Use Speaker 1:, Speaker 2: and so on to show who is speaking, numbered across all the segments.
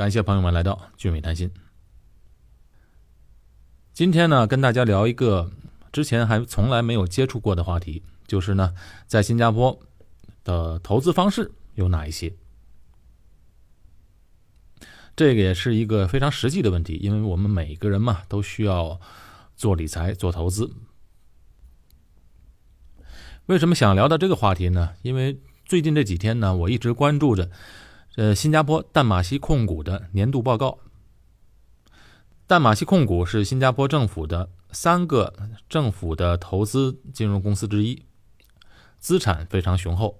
Speaker 1: 感谢朋友们来到俊美谈心。今天呢，跟大家聊一个之前还从来没有接触过的话题，就是呢，在新加坡的投资方式有哪一些？这个也是一个非常实际的问题，因为我们每个人嘛，都需要做理财、做投资。为什么想聊到这个话题呢？因为最近这几天呢，我一直关注着，呃，新加坡淡马锡控股的年度报告。淡马锡控股是新加坡政府的三个政府的投资金融公司之一，资产非常雄厚。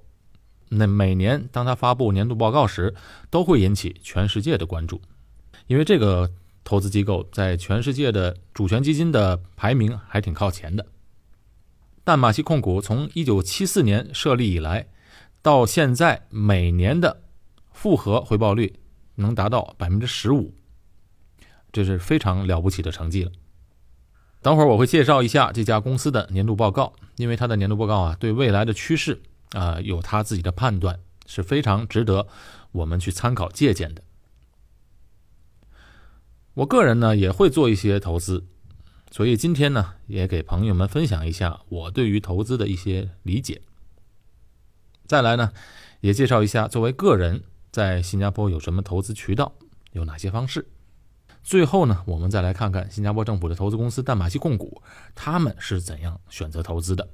Speaker 1: 那每年当他发布年度报告时，都会引起全世界的关注，因为这个投资机构在全世界的主权基金的排名还挺靠前的。淡马锡控股从一九七四年设立以来，到现在每年的复合回报率能达到百分之十五，这是非常了不起的成绩了。等会儿我会介绍一下这家公司的年度报告，因为它的年度报告啊，对未来的趋势。啊，有他自己的判断，是非常值得我们去参考借鉴的。我个人呢也会做一些投资，所以今天呢也给朋友们分享一下我对于投资的一些理解。再来呢，也介绍一下作为个人在新加坡有什么投资渠道，有哪些方式。最后呢，我们再来看看新加坡政府的投资公司淡马锡控股，他们是怎样选择投资的。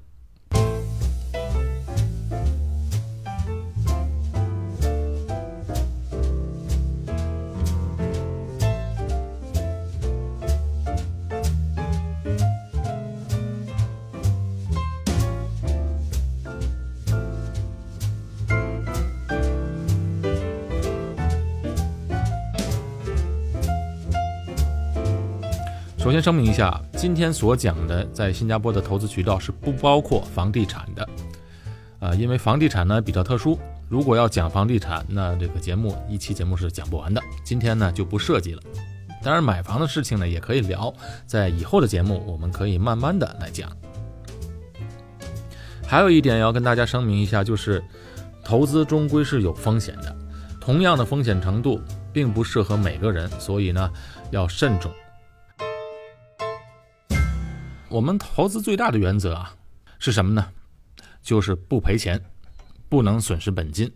Speaker 1: 先声明一下，今天所讲的在新加坡的投资渠道是不包括房地产的，呃，因为房地产呢比较特殊，如果要讲房地产，那这个节目一期节目是讲不完的。今天呢就不涉及了。当然，买房的事情呢也可以聊，在以后的节目我们可以慢慢的来讲。还有一点要跟大家声明一下，就是投资终归是有风险的，同样的风险程度并不适合每个人，所以呢要慎重。我们投资最大的原则啊，是什么呢？就是不赔钱，不能损失本金。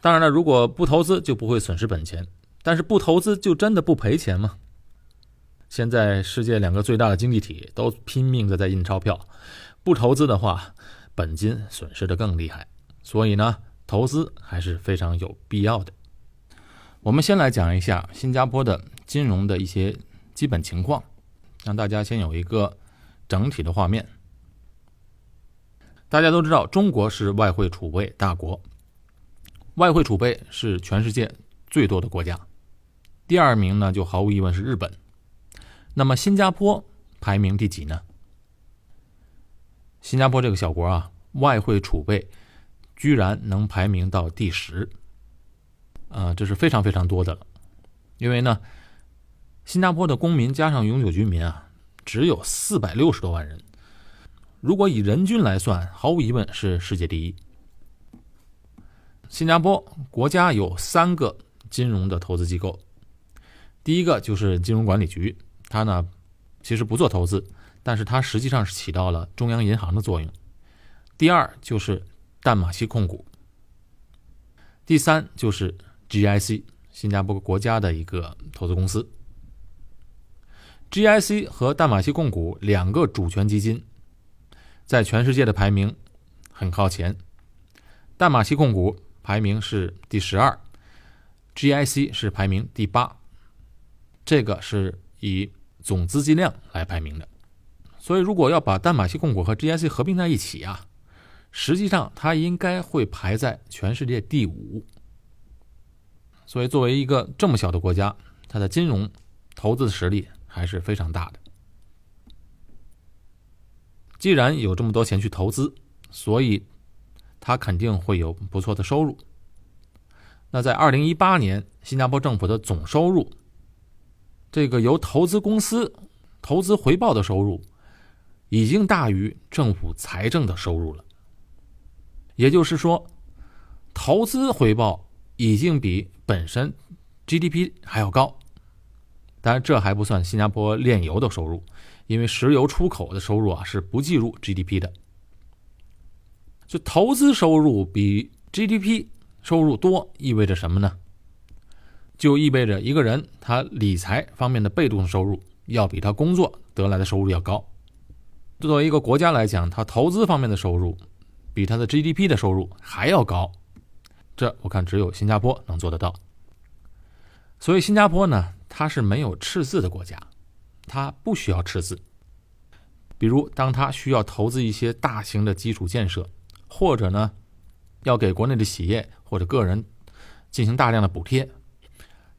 Speaker 1: 当然了，如果不投资就不会损失本钱，但是不投资就真的不赔钱吗？现在世界两个最大的经济体都拼命的在印钞票，不投资的话，本金损失的更厉害。所以呢，投资还是非常有必要的。我们先来讲一下新加坡的金融的一些基本情况。让大家先有一个整体的画面。大家都知道，中国是外汇储备大国，外汇储备是全世界最多的国家。第二名呢，就毫无疑问是日本。那么新加坡排名第几呢？新加坡这个小国啊，外汇储备居然能排名到第十，啊，这是非常非常多的了。因为呢。新加坡的公民加上永久居民啊，只有四百六十多万人。如果以人均来算，毫无疑问是世界第一。新加坡国家有三个金融的投资机构，第一个就是金融管理局，它呢其实不做投资，但是它实际上是起到了中央银行的作用。第二就是淡马锡控股，第三就是 GIC，新加坡国家的一个投资公司。GIC 和淡马锡控股两个主权基金，在全世界的排名很靠前。淡马锡控股排名是第十二，GIC 是排名第八。这个是以总资金量来排名的。所以，如果要把淡马锡控股和 GIC 合并在一起啊，实际上它应该会排在全世界第五。所以，作为一个这么小的国家，它的金融投资实力。还是非常大的。既然有这么多钱去投资，所以他肯定会有不错的收入。那在二零一八年，新加坡政府的总收入，这个由投资公司投资回报的收入，已经大于政府财政的收入了。也就是说，投资回报已经比本身 GDP 还要高。当然，这还不算新加坡炼油的收入，因为石油出口的收入啊是不计入 GDP 的。就投资收入比 GDP 收入多，意味着什么呢？就意味着一个人他理财方面的被动收入要比他工作得来的收入要高。作为一个国家来讲，他投资方面的收入比他的 GDP 的收入还要高，这我看只有新加坡能做得到。所以新加坡呢，它是没有赤字的国家，它不需要赤字。比如，当他需要投资一些大型的基础建设，或者呢，要给国内的企业或者个人进行大量的补贴。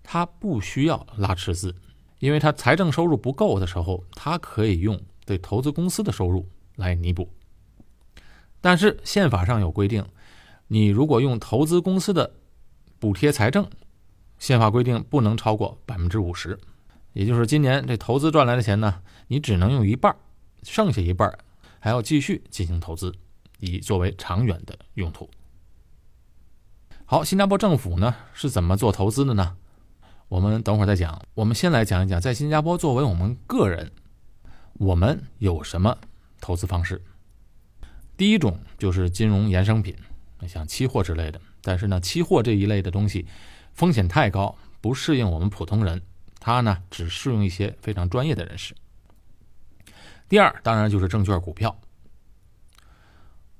Speaker 1: 他不需要拉赤字，因为他财政收入不够的时候，他可以用对投资公司的收入来弥补。但是宪法上有规定，你如果用投资公司的补贴财政，宪法规定不能超过百分之五十，也就是今年这投资赚来的钱呢，你只能用一半，剩下一半还要继续进行投资，以作为长远的用途。好，新加坡政府呢是怎么做投资的呢？我们等会儿再讲。我们先来讲一讲，在新加坡作为我们个人，我们有什么投资方式？第一种就是金融衍生品，像期货之类的。但是呢，期货这一类的东西风险太高，不适应我们普通人。它呢，只适用一些非常专业的人士。第二，当然就是证券股票。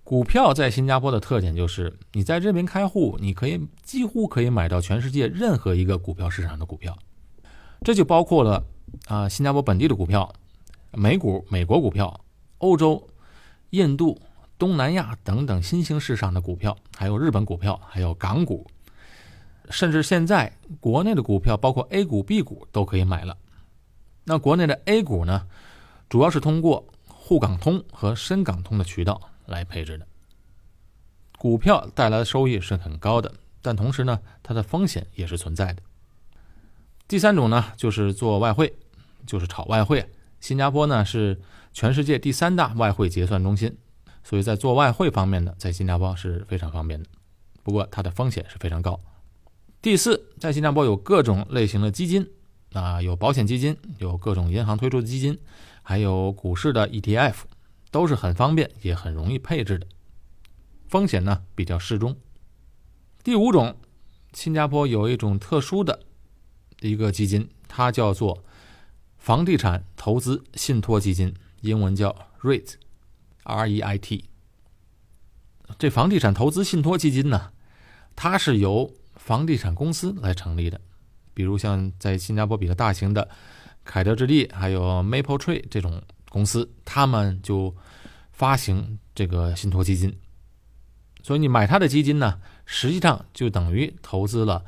Speaker 1: 股票在新加坡的特点就是，你在这边开户，你可以几乎可以买到全世界任何一个股票市场的股票，这就包括了啊新加坡本地的股票、美股、美国股票、欧洲、印度、东南亚等等新兴市场的股票，还有日本股票，还有港股，甚至现在国内的股票，包括 A 股、B 股都可以买了。那国内的 A 股呢，主要是通过沪港通和深港通的渠道。来配置的股票带来的收益是很高的，但同时呢，它的风险也是存在的。第三种呢，就是做外汇，就是炒外汇。新加坡呢是全世界第三大外汇结算中心，所以在做外汇方面呢，在新加坡是非常方便的。不过它的风险是非常高。第四，在新加坡有各种类型的基金啊，有保险基金，有各种银行推出的基金，还有股市的 ETF。都是很方便也很容易配置的，风险呢比较适中。第五种，新加坡有一种特殊的一个基金，它叫做房地产投资信托基金，英文叫 REIT，R-E-I-T。这房地产投资信托基金呢，它是由房地产公司来成立的，比如像在新加坡比较大型的凯德置地，还有 Maple Tree 这种。公司他们就发行这个信托基金，所以你买他的基金呢，实际上就等于投资了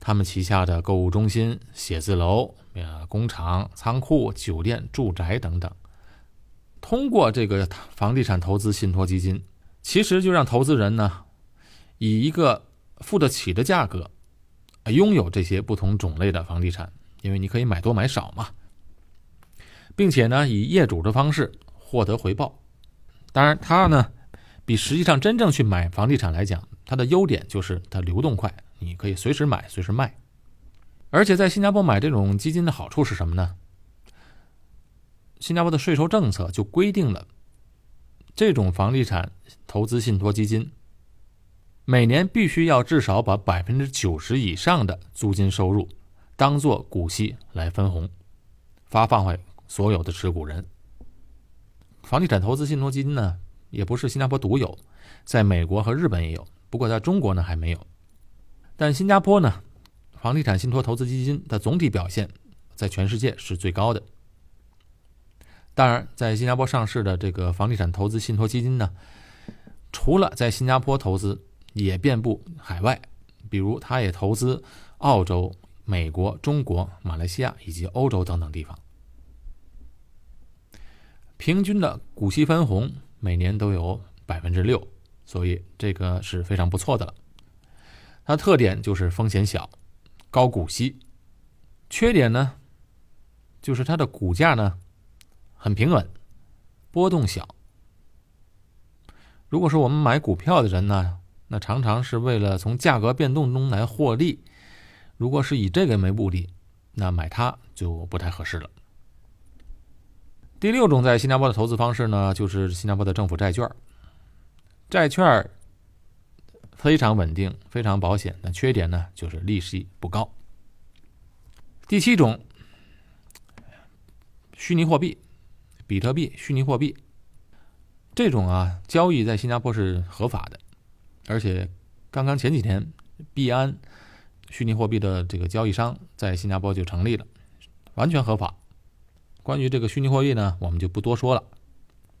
Speaker 1: 他们旗下的购物中心、写字楼、呃工厂、仓库、酒店、住宅等等。通过这个房地产投资信托基金，其实就让投资人呢，以一个付得起的价格，拥有这些不同种类的房地产，因为你可以买多买少嘛。并且呢，以业主的方式获得回报。当然，它呢比实际上真正去买房地产来讲，它的优点就是它流动快，你可以随时买随时卖。而且在新加坡买这种基金的好处是什么呢？新加坡的税收政策就规定了，这种房地产投资信托基金每年必须要至少把百分之九十以上的租金收入当做股息来分红，发放回。所有的持股人，房地产投资信托基金呢，也不是新加坡独有，在美国和日本也有，不过在中国呢还没有。但新加坡呢，房地产信托投资基金的总体表现在全世界是最高的。当然，在新加坡上市的这个房地产投资信托基金呢，除了在新加坡投资，也遍布海外，比如它也投资澳洲、美国、中国、马来西亚以及欧洲等等地方。平均的股息分红每年都有百分之六，所以这个是非常不错的了。它特点就是风险小、高股息。缺点呢，就是它的股价呢很平稳，波动小。如果说我们买股票的人呢，那常常是为了从价格变动中来获利。如果是以这个为目的，那买它就不太合适了。第六种在新加坡的投资方式呢，就是新加坡的政府债券。债券非常稳定，非常保险，但缺点呢就是利息不高。第七种，虚拟货币，比特币、虚拟货币，这种啊交易在新加坡是合法的，而且刚刚前几天，币安虚拟货币的这个交易商在新加坡就成立了，完全合法。关于这个虚拟货币呢，我们就不多说了，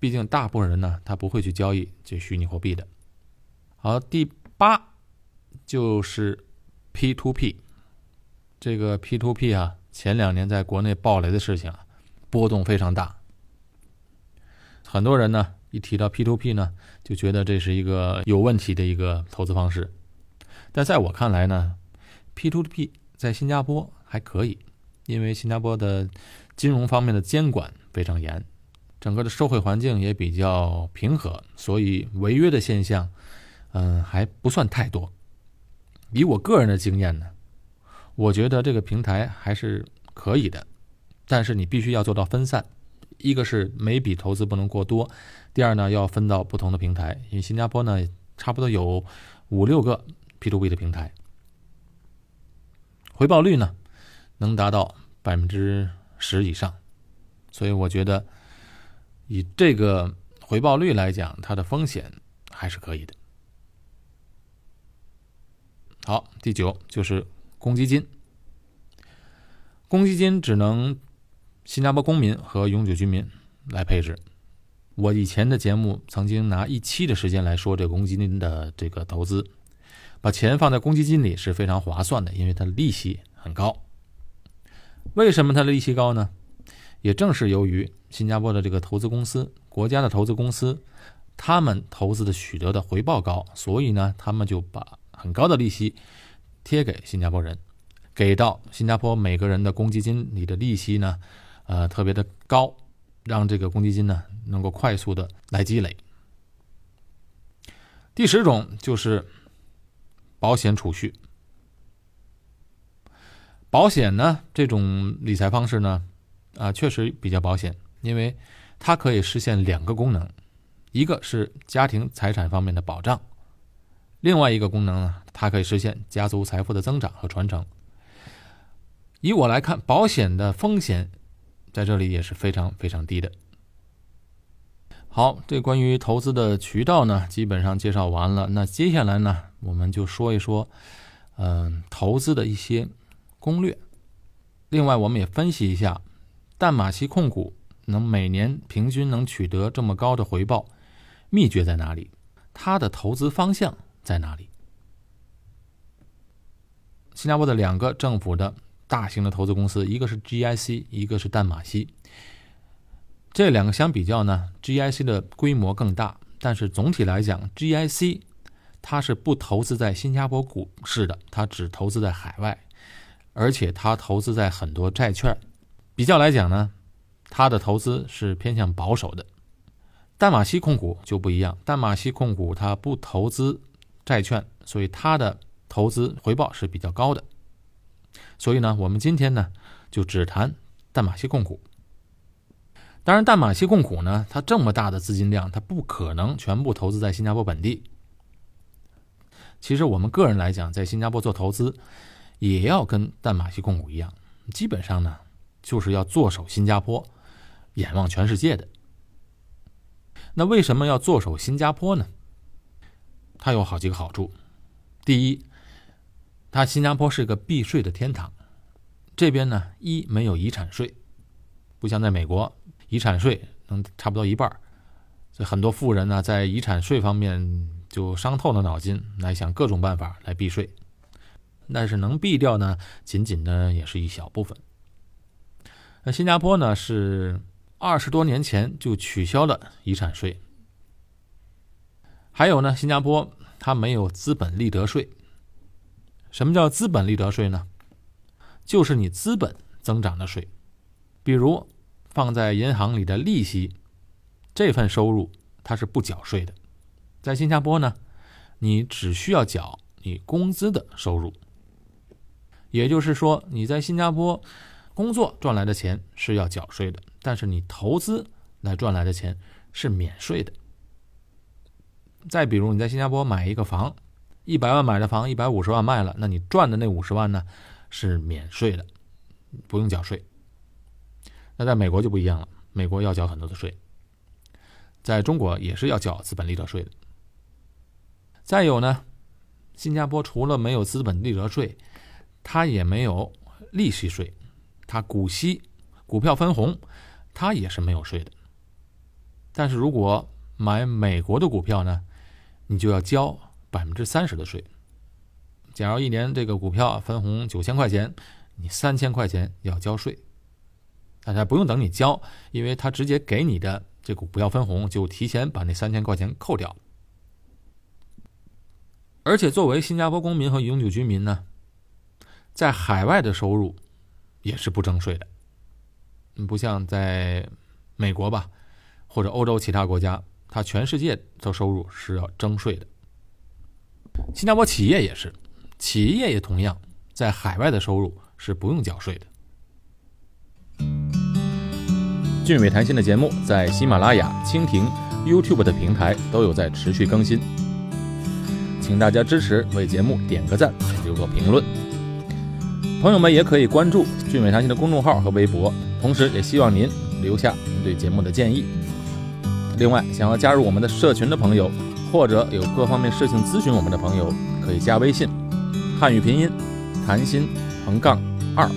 Speaker 1: 毕竟大部分人呢，他不会去交易这虚拟货币的。好，第八就是 P to P，这个 P to P 啊，前两年在国内暴雷的事情啊，波动非常大。很多人呢，一提到 P to P 呢，就觉得这是一个有问题的一个投资方式。但在我看来呢，P to P 在新加坡还可以，因为新加坡的。金融方面的监管非常严，整个的社会环境也比较平和，所以违约的现象，嗯，还不算太多。以我个人的经验呢，我觉得这个平台还是可以的，但是你必须要做到分散。一个是每笔投资不能过多，第二呢要分到不同的平台，因为新加坡呢差不多有五六个 P to P 的平台，回报率呢能达到百分之。十以上，所以我觉得以这个回报率来讲，它的风险还是可以的。好，第九就是公积金，公积金只能新加坡公民和永久居民来配置。我以前的节目曾经拿一期的时间来说这个公积金的这个投资，把钱放在公积金里是非常划算的，因为它利息很高。为什么它的利息高呢？也正是由于新加坡的这个投资公司、国家的投资公司，他们投资的取得的回报高，所以呢，他们就把很高的利息贴给新加坡人，给到新加坡每个人的公积金里的利息呢，呃，特别的高，让这个公积金呢能够快速的来积累。第十种就是保险储蓄。保险呢，这种理财方式呢，啊，确实比较保险，因为它可以实现两个功能，一个是家庭财产方面的保障，另外一个功能呢，它可以实现家族财富的增长和传承。以我来看，保险的风险在这里也是非常非常低的。好，这关于投资的渠道呢，基本上介绍完了。那接下来呢，我们就说一说，嗯，投资的一些。攻略。另外，我们也分析一下，淡马锡控股能每年平均能取得这么高的回报，秘诀在哪里？它的投资方向在哪里？新加坡的两个政府的大型的投资公司，一个是 GIC，一个是淡马锡。这两个相比较呢，GIC 的规模更大，但是总体来讲，GIC 它是不投资在新加坡股市的，它只投资在海外。而且它投资在很多债券，比较来讲呢，它的投资是偏向保守的。淡马锡控股就不一样，淡马锡控股它不投资债券，所以它的投资回报是比较高的。所以呢，我们今天呢就只谈淡马锡控股。当然，淡马锡控股呢，它这么大的资金量，它不可能全部投资在新加坡本地。其实我们个人来讲，在新加坡做投资。也要跟淡马锡控股一样，基本上呢，就是要坐守新加坡，眼望全世界的。那为什么要坐守新加坡呢？它有好几个好处。第一，它新加坡是个避税的天堂，这边呢一没有遗产税，不像在美国，遗产税能差不多一半所以很多富人呢在遗产税方面就伤透了脑筋，来想各种办法来避税。但是能避掉呢，仅仅的也是一小部分。那新加坡呢，是二十多年前就取消了遗产税。还有呢，新加坡它没有资本利得税。什么叫资本利得税呢？就是你资本增长的税，比如放在银行里的利息，这份收入它是不缴税的。在新加坡呢，你只需要缴你工资的收入。也就是说，你在新加坡工作赚来的钱是要缴税的，但是你投资来赚来的钱是免税的。再比如，你在新加坡买一个房，一百万买的房，一百五十万卖了，那你赚的那五十万呢是免税的，不用缴税。那在美国就不一样了，美国要缴很多的税，在中国也是要缴资本利得税的。再有呢，新加坡除了没有资本利得税，它也没有利息税，它股息、股票分红，它也是没有税的。但是如果买美国的股票呢？你就要交百分之三十的税。假如一年这个股票分红九千块钱，你三千块钱要交税。大家不用等你交，因为他直接给你的这股票分红就提前把那三千块钱扣掉。而且作为新加坡公民和永久居民呢，在海外的收入也是不征税的。不像在美国吧，或者欧洲其他国家。它全世界的收入是要征税的，新加坡企业也是，企业也同样在海外的收入是不用缴税的。俊伟谈心的节目在喜马拉雅、蜻蜓、YouTube 的平台都有在持续更新，请大家支持，为节目点个赞，留个评论。朋友们也可以关注俊伟谈心的公众号和微博，同时也希望您留下您对节目的建议。另外，想要加入我们的社群的朋友，或者有各方面事情咨询我们的朋友，可以加微信，汉语拼音，谈心横杠二，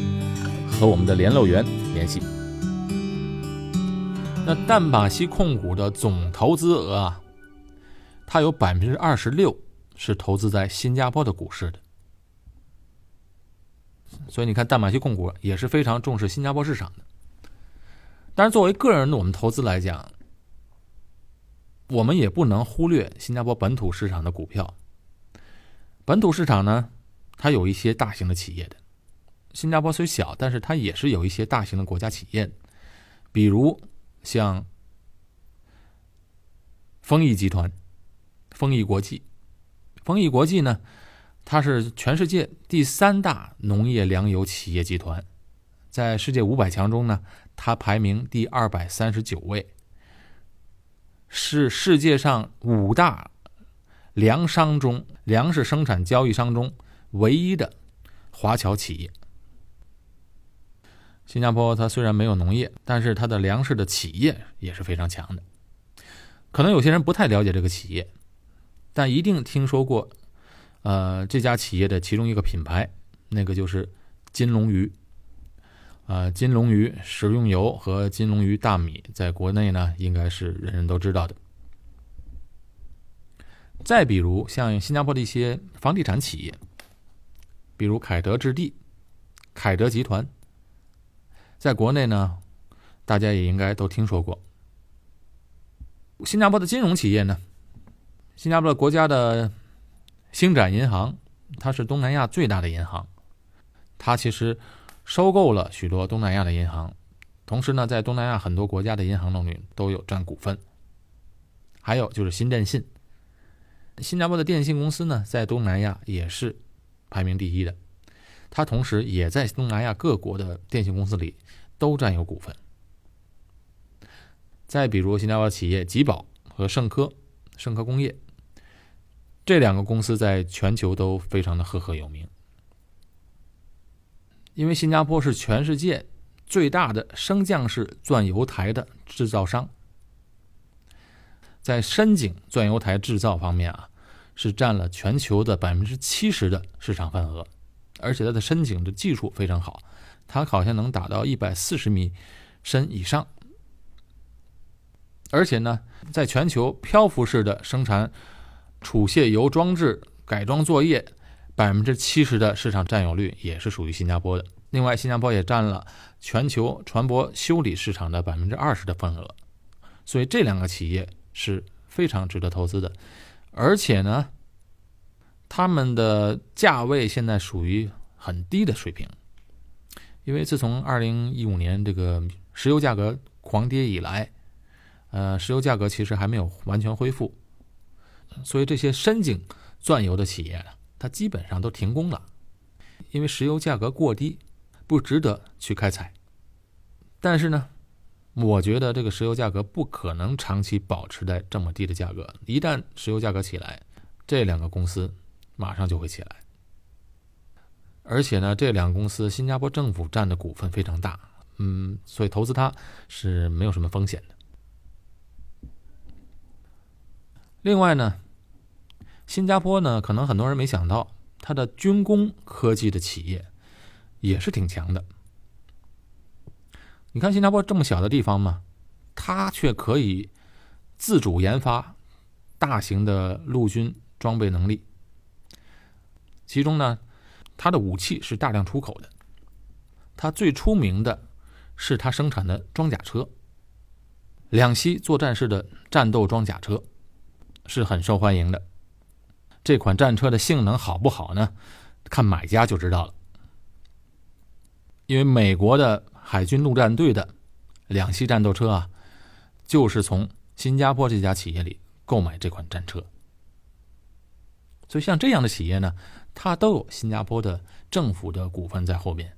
Speaker 1: 和我们的联络员联系。那淡马锡控股的总投资额啊，它有百分之二十六是投资在新加坡的股市的，所以你看，淡马锡控股也是非常重视新加坡市场的。但是作为个人的我们投资来讲，我们也不能忽略新加坡本土市场的股票。本土市场呢，它有一些大型的企业的。新加坡虽小，但是它也是有一些大型的国家企业，比如像丰益集团、丰益国际。丰益国际呢，它是全世界第三大农业粮油企业集团，在世界五百强中呢，它排名第二百三十九位。是世界上五大粮商中粮食生产交易商中唯一的华侨企业。新加坡它虽然没有农业，但是它的粮食的企业也是非常强的。可能有些人不太了解这个企业，但一定听说过，呃，这家企业的其中一个品牌，那个就是金龙鱼。啊，金龙鱼食用油和金龙鱼大米在国内呢，应该是人人都知道的。再比如像新加坡的一些房地产企业，比如凯德置地、凯德集团，在国内呢，大家也应该都听说过。新加坡的金融企业呢，新加坡的国家的星展银行，它是东南亚最大的银行，它其实。收购了许多东南亚的银行，同时呢，在东南亚很多国家的银行中都有占股份。还有就是新电信，新加坡的电信公司呢，在东南亚也是排名第一的，它同时也在东南亚各国的电信公司里都占有股份。再比如新加坡企业吉宝和盛科，盛科工业这两个公司在全球都非常的赫赫有名。因为新加坡是全世界最大的升降式钻油台的制造商，在深井钻油台制造方面啊，是占了全球的百分之七十的市场份额，而且它的深井的技术非常好，它好像能达到一百四十米深以上，而且呢，在全球漂浮式的生产储卸油装置改装作业。百分之七十的市场占有率也是属于新加坡的。另外，新加坡也占了全球船舶修理市场的百分之二十的份额，所以这两个企业是非常值得投资的。而且呢，他们的价位现在属于很低的水平，因为自从二零一五年这个石油价格狂跌以来，呃，石油价格其实还没有完全恢复，所以这些深井钻油的企业。它基本上都停工了，因为石油价格过低，不值得去开采。但是呢，我觉得这个石油价格不可能长期保持在这么低的价格。一旦石油价格起来，这两个公司马上就会起来。而且呢，这两个公司新加坡政府占的股份非常大，嗯，所以投资它是没有什么风险的。另外呢，新加坡呢，可能很多人没想到。它的军工科技的企业也是挺强的。你看新加坡这么小的地方嘛，它却可以自主研发大型的陆军装备能力。其中呢，它的武器是大量出口的。它最出名的是它生产的装甲车，两栖作战式的战斗装甲车是很受欢迎的。这款战车的性能好不好呢？看买家就知道了。因为美国的海军陆战队的两栖战斗车啊，就是从新加坡这家企业里购买这款战车。所以像这样的企业呢，它都有新加坡的政府的股份在后面，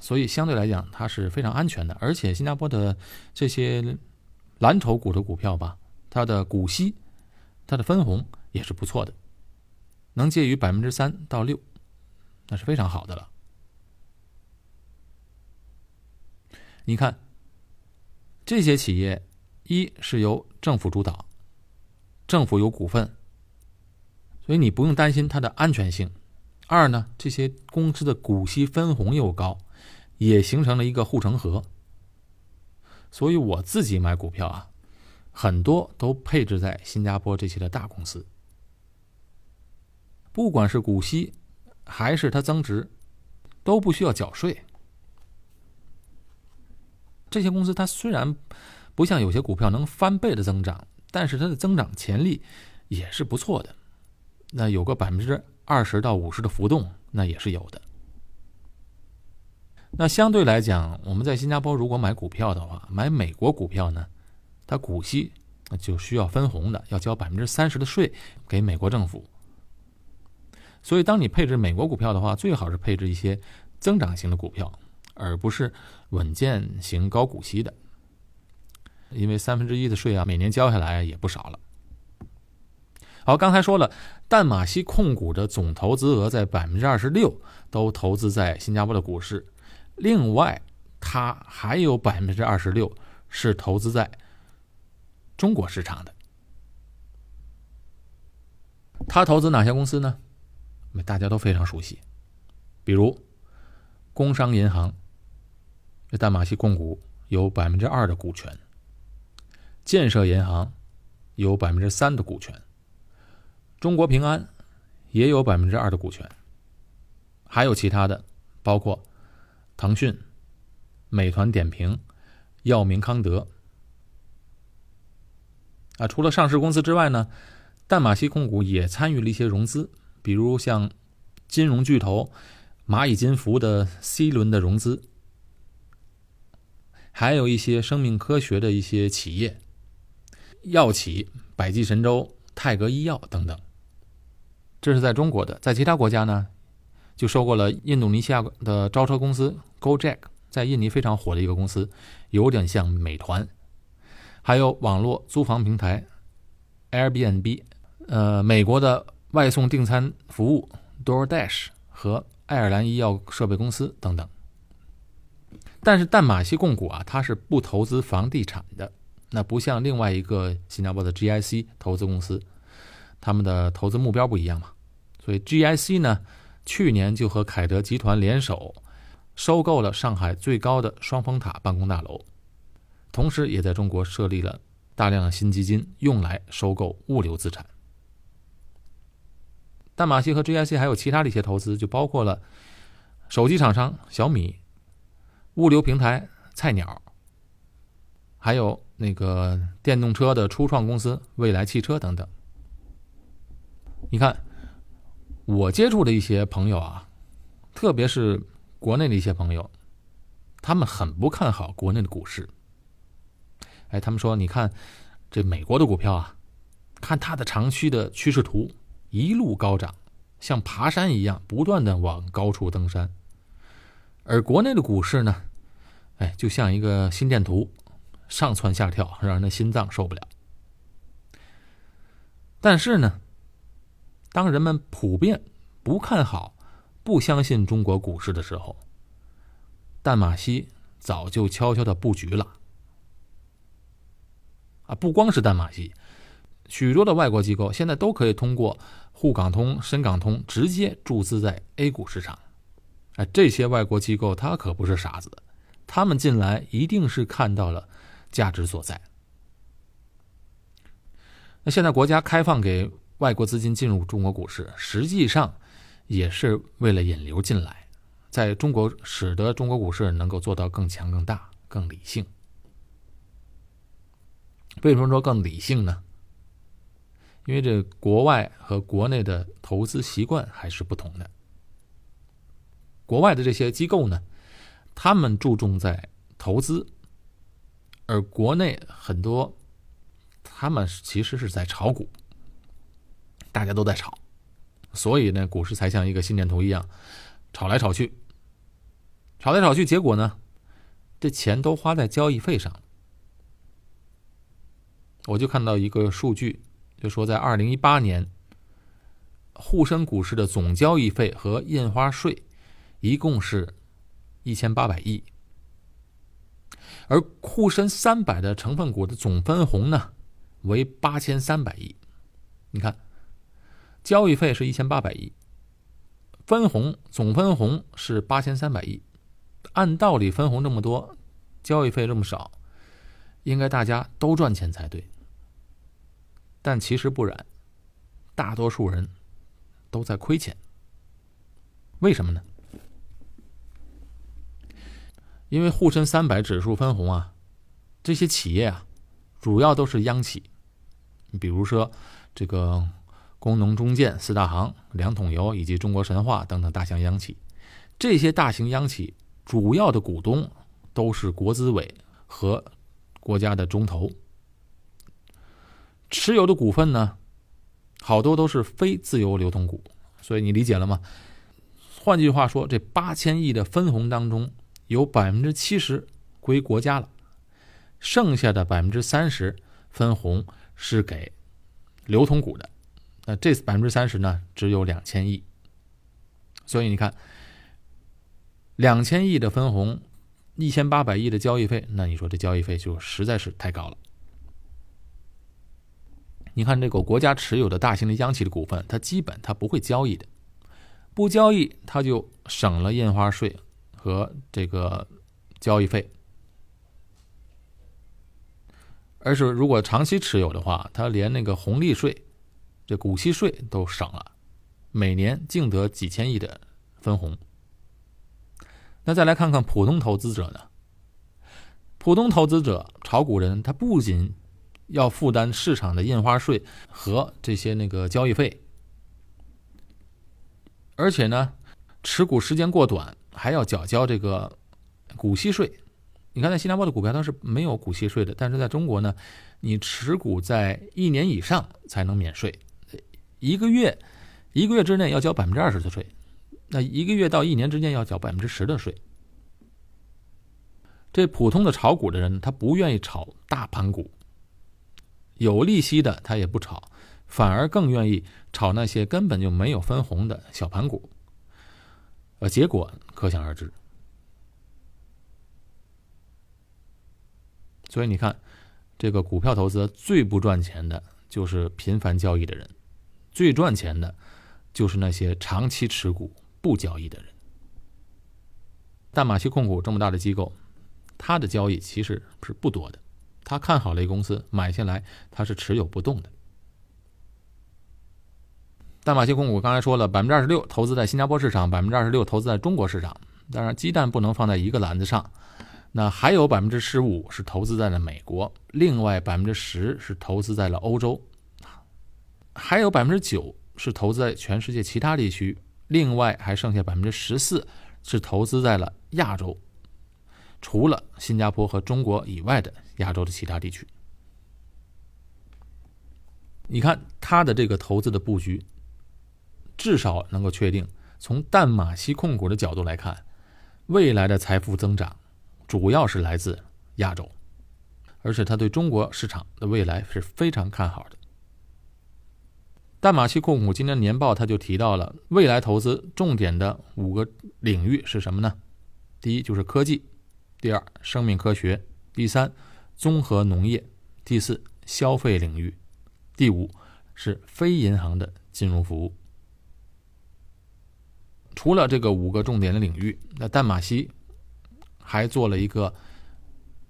Speaker 1: 所以相对来讲它是非常安全的。而且新加坡的这些蓝筹股的股票吧，它的股息、它的分红也是不错的。能介于百分之三到六，那是非常好的了。你看，这些企业一是由政府主导，政府有股份，所以你不用担心它的安全性。二呢，这些公司的股息分红又高，也形成了一个护城河。所以我自己买股票啊，很多都配置在新加坡这些的大公司。不管是股息，还是它增值，都不需要缴税。这些公司它虽然不像有些股票能翻倍的增长，但是它的增长潜力也是不错的。那有个百分之二十到五十的浮动，那也是有的。那相对来讲，我们在新加坡如果买股票的话，买美国股票呢，它股息就需要分红的，要交百分之三十的税给美国政府。所以，当你配置美国股票的话，最好是配置一些增长型的股票，而不是稳健型高股息的，因为三分之一的税啊，每年交下来也不少了。好，刚才说了，淡马锡控股的总投资额在百分之二十六都投资在新加坡的股市，另外，它还有百分之二十六是投资在中国市场的。他投资哪些公司呢？大家都非常熟悉，比如工商银行，这淡马锡控股有百分之二的股权；建设银行有百分之三的股权；中国平安也有百分之二的股权，还有其他的，包括腾讯、美团点评、药明康德。啊，除了上市公司之外呢，淡马锡控股也参与了一些融资。比如像金融巨头蚂蚁金服的 C 轮的融资，还有一些生命科学的一些企业，药企百济神州、泰格医药等等。这是在中国的，在其他国家呢，就收购了印度尼西亚的招车公司 Gojek，在印尼非常火的一个公司，有点像美团。还有网络租房平台 Airbnb，呃，美国的。外送订餐服务 DoorDash 和爱尔兰医药设备公司等等，但是淡马锡控股啊，它是不投资房地产的，那不像另外一个新加坡的 GIC 投资公司，他们的投资目标不一样嘛。所以 GIC 呢，去年就和凯德集团联手收购了上海最高的双峰塔办公大楼，同时也在中国设立了大量的新基金，用来收购物流资产。淡马锡和 GIC 还有其他的一些投资，就包括了手机厂商小米、物流平台菜鸟，还有那个电动车的初创公司未来汽车等等。你看，我接触的一些朋友啊，特别是国内的一些朋友，他们很不看好国内的股市。哎，他们说，你看这美国的股票啊，看它的长期的趋势图。一路高涨，像爬山一样，不断的往高处登山。而国内的股市呢，哎，就像一个心电图，上蹿下跳，让人的心脏受不了。但是呢，当人们普遍不看好、不相信中国股市的时候，淡马锡早就悄悄的布局了。啊，不光是淡马锡，许多的外国机构现在都可以通过沪港通、深港通直接注资在 A 股市场。哎，这些外国机构他可不是傻子，他们进来一定是看到了价值所在。那现在国家开放给外国资金进入中国股市，实际上也是为了引流进来，在中国使得中国股市能够做到更强、更大、更理性。为什么说更理性呢？因为这国外和国内的投资习惯还是不同的。国外的这些机构呢，他们注重在投资，而国内很多。他们其实是在炒股，大家都在炒，所以呢，股市才像一个心电图一样，炒来炒去，炒来炒去，结果呢，这钱都花在交易费上。我就看到一个数据，就说在二零一八年，沪深股市的总交易费和印花税一共是一千八百亿，而沪深三百的成分股的总分红呢？为八千三百亿，你看，交易费是一千八百亿，分红总分红是八千三百亿，按道理分红这么多，交易费这么少，应该大家都赚钱才对，但其实不然，大多数人都在亏钱，为什么呢？因为沪深三百指数分红啊，这些企业啊，主要都是央企。比如说，这个工农中建四大行、两桶油以及中国神话等等大型央企，这些大型央企主要的股东都是国资委和国家的中投，持有的股份呢，好多都是非自由流通股，所以你理解了吗？换句话说，这八千亿的分红当中，有百分之七十归国家了，剩下的百分之三十分红。是给流通股的，那这百分之三十呢，只有两千亿。所以你看，两千亿的分红，一千八百亿的交易费，那你说这交易费就实在是太高了。你看这个国家持有的大型的央企的股份，它基本它不会交易的，不交易它就省了印花税和这个交易费。而是如果长期持有的话，它连那个红利税、这股息税都省了，每年净得几千亿的分红。那再来看看普通投资者呢？普通投资者、炒股人，他不仅要负担市场的印花税和这些那个交易费，而且呢，持股时间过短，还要缴交这个股息税。你看，在新加坡的股票它是没有股息税的，但是在中国呢，你持股在一年以上才能免税，一个月一个月之内要交百分之二十的税，那一个月到一年之间要交百分之十的税。这普通的炒股的人，他不愿意炒大盘股，有利息的他也不炒，反而更愿意炒那些根本就没有分红的小盘股，呃，结果可想而知。所以你看，这个股票投资最不赚钱的就是频繁交易的人，最赚钱的，就是那些长期持股不交易的人。淡马锡控股这么大的机构，它的交易其实是不多的。他看好了一公司，买下来，他是持有不动的。淡马锡控股刚才说了，百分之二十六投资在新加坡市场，百分之二十六投资在中国市场。当然，鸡蛋不能放在一个篮子上。那还有百分之十五是投资在了美国，另外百分之十是投资在了欧洲，还有百分之九是投资在全世界其他地区，另外还剩下百分之十四是投资在了亚洲，除了新加坡和中国以外的亚洲的其他地区。你看他的这个投资的布局，至少能够确定，从淡马锡控股的角度来看，未来的财富增长主要是来自亚洲，而且他对中国市场的未来是非常看好的。淡马锡控股今年年报他就提到了未来投资重点的五个领域是什么呢？第一就是科技，第二生命科学，第三综合农业，第四消费领域，第五是非银行的金融服务。除了这个五个重点的领域，那淡马锡还做了一个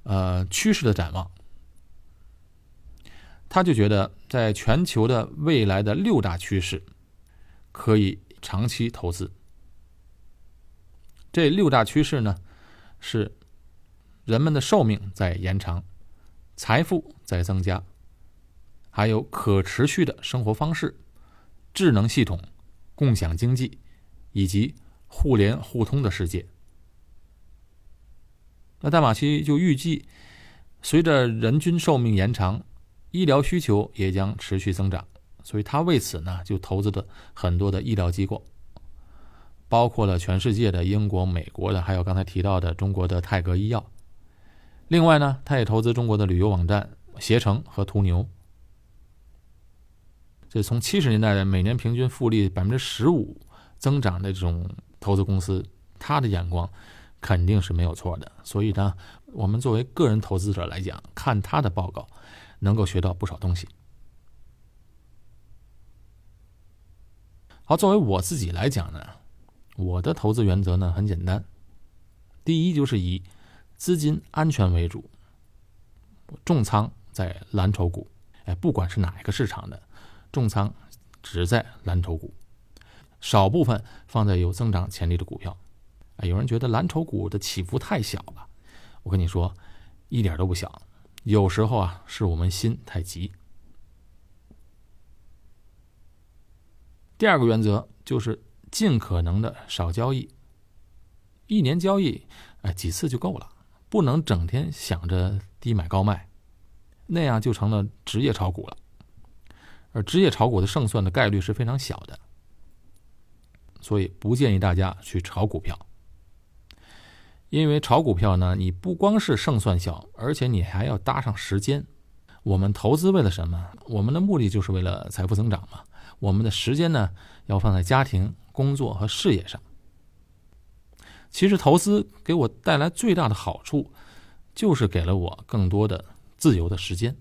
Speaker 1: 呃趋势的展望。他就觉得，在全球的未来的六大趋势，可以长期投资。这六大趋势呢，是人们的寿命在延长，财富在增加，还有可持续的生活方式、智能系统、共享经济以及互联互通的世界。那大马西就预计，随着人均寿命延长。医疗需求也将持续增长，所以他为此呢就投资了很多的医疗机构，包括了全世界的英国、美国的，还有刚才提到的中国的泰格医药。另外呢，他也投资中国的旅游网站携程和途牛。这从七十年代的每年平均复利百分之十五增长的这种投资公司，他的眼光肯定是没有错的。所以呢，我们作为个人投资者来讲，看他的报告。能够学到不少东西。好，作为我自己来讲呢，我的投资原则呢很简单，第一就是以资金安全为主，重仓在蓝筹股，哎，不管是哪一个市场的，重仓只在蓝筹股，少部分放在有增长潜力的股票。哎，有人觉得蓝筹股的起伏太小了，我跟你说，一点都不小。有时候啊，是我们心太急。第二个原则就是尽可能的少交易，一年交易哎几次就够了，不能整天想着低买高卖，那样就成了职业炒股了。而职业炒股的胜算的概率是非常小的，所以不建议大家去炒股票。因为炒股票呢，你不光是胜算小，而且你还要搭上时间。我们投资为了什么？我们的目的就是为了财富增长嘛。我们的时间呢，要放在家庭、工作和事业上。其实投资给我带来最大的好处，就是给了我更多的自由的时间。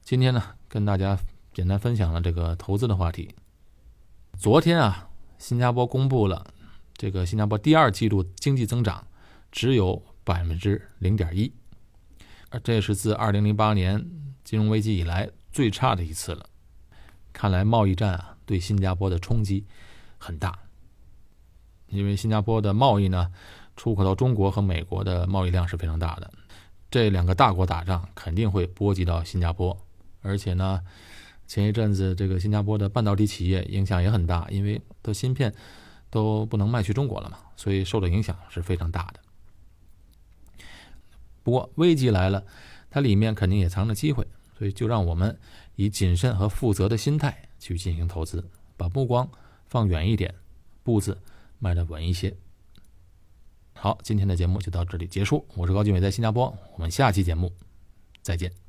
Speaker 1: 今天呢，跟大家简单分享了这个投资的话题。昨天啊，新加坡公布了。这个新加坡第二季度经济增长只有百分之零点一，而这是自二零零八年金融危机以来最差的一次了。看来贸易战啊对新加坡的冲击很大，因为新加坡的贸易呢出口到中国和美国的贸易量是非常大的，这两个大国打仗肯定会波及到新加坡，而且呢前一阵子这个新加坡的半导体企业影响也很大，因为的芯片。都不能卖去中国了嘛，所以受的影响是非常大的。不过危机来了，它里面肯定也藏着机会，所以就让我们以谨慎和负责的心态去进行投资，把目光放远一点，步子迈得稳一些。好，今天的节目就到这里结束，我是高俊伟，在新加坡，我们下期节目再见。